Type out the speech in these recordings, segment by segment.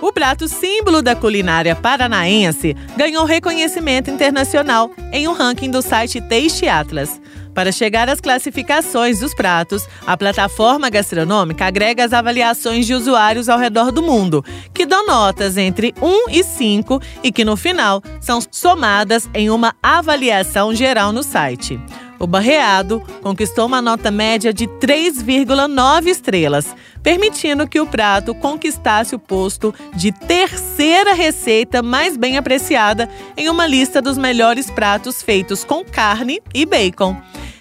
O prato símbolo da culinária paranaense ganhou reconhecimento internacional em um ranking do site Taste Atlas. Para chegar às classificações dos pratos, a plataforma gastronômica agrega as avaliações de usuários ao redor do mundo, que dão notas entre 1 e 5 e que no final são somadas em uma avaliação geral no site. O barreado conquistou uma nota média de 3,9 estrelas, permitindo que o prato conquistasse o posto de terceira receita mais bem apreciada em uma lista dos melhores pratos feitos com carne e bacon.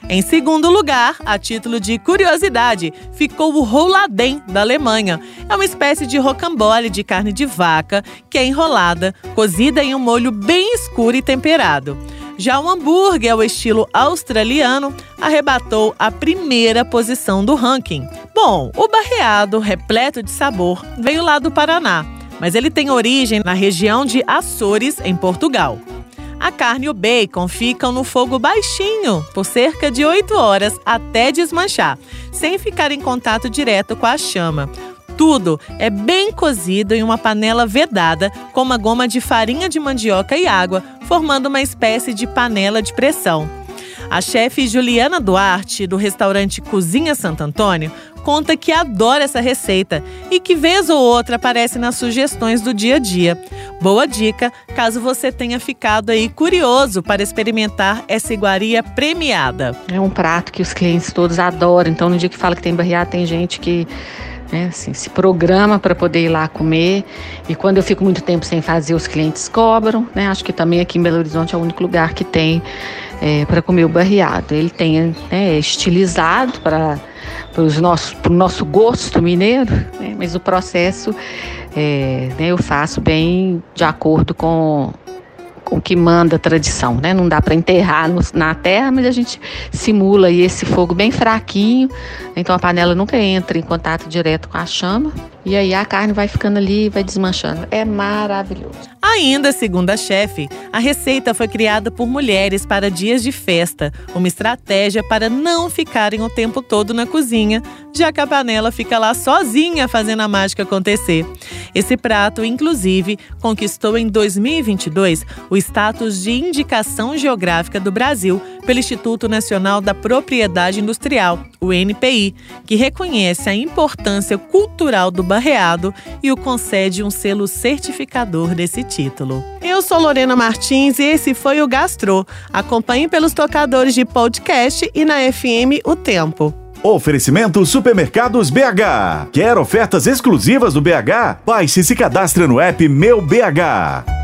Em segundo lugar, a título de curiosidade, ficou o Rouladen da Alemanha. É uma espécie de rocambole de carne de vaca que é enrolada, cozida em um molho bem escuro e temperado. Já o hambúrguer, ao estilo australiano, arrebatou a primeira posição do ranking. Bom, o barreado, repleto de sabor, veio lá do Paraná, mas ele tem origem na região de Açores, em Portugal. A carne e o bacon ficam no fogo baixinho por cerca de 8 horas até desmanchar, sem ficar em contato direto com a chama. Tudo é bem cozido em uma panela vedada com uma goma de farinha de mandioca e água, formando uma espécie de panela de pressão. A chefe Juliana Duarte, do restaurante Cozinha Santo Antônio, conta que adora essa receita e que vez ou outra aparece nas sugestões do dia a dia. Boa dica, caso você tenha ficado aí curioso para experimentar essa iguaria premiada. É um prato que os clientes todos adoram, então no dia que fala que tem barreado, tem gente que né, assim, se programa para poder ir lá comer. E quando eu fico muito tempo sem fazer, os clientes cobram. Né? Acho que também aqui em Belo Horizonte é o único lugar que tem é, para comer o barreado. Ele tem né, é estilizado para o nosso gosto mineiro, né? mas o processo é, né, eu faço bem de acordo com o que manda a tradição, né? Não dá para enterrar no, na terra, mas a gente simula aí esse fogo bem fraquinho, então a panela nunca entra em contato direto com a chama e aí a carne vai ficando ali, vai desmanchando. É maravilhoso. Ainda segundo a chefe, a receita foi criada por mulheres para dias de festa, uma estratégia para não ficarem o tempo todo na cozinha, já que a panela fica lá sozinha fazendo a mágica acontecer. Esse prato, inclusive, conquistou em 2022 o status de indicação geográfica do Brasil pelo Instituto Nacional da Propriedade Industrial, o NPI, que reconhece a importância cultural do barreado e o concede um selo certificador desse título. Eu sou Lorena Martins e esse foi o Gastro. Acompanhe pelos tocadores de podcast e na FM O Tempo. Oferecimento Supermercados BH. Quer ofertas exclusivas do BH? Baixe e se cadastre no app Meu BH.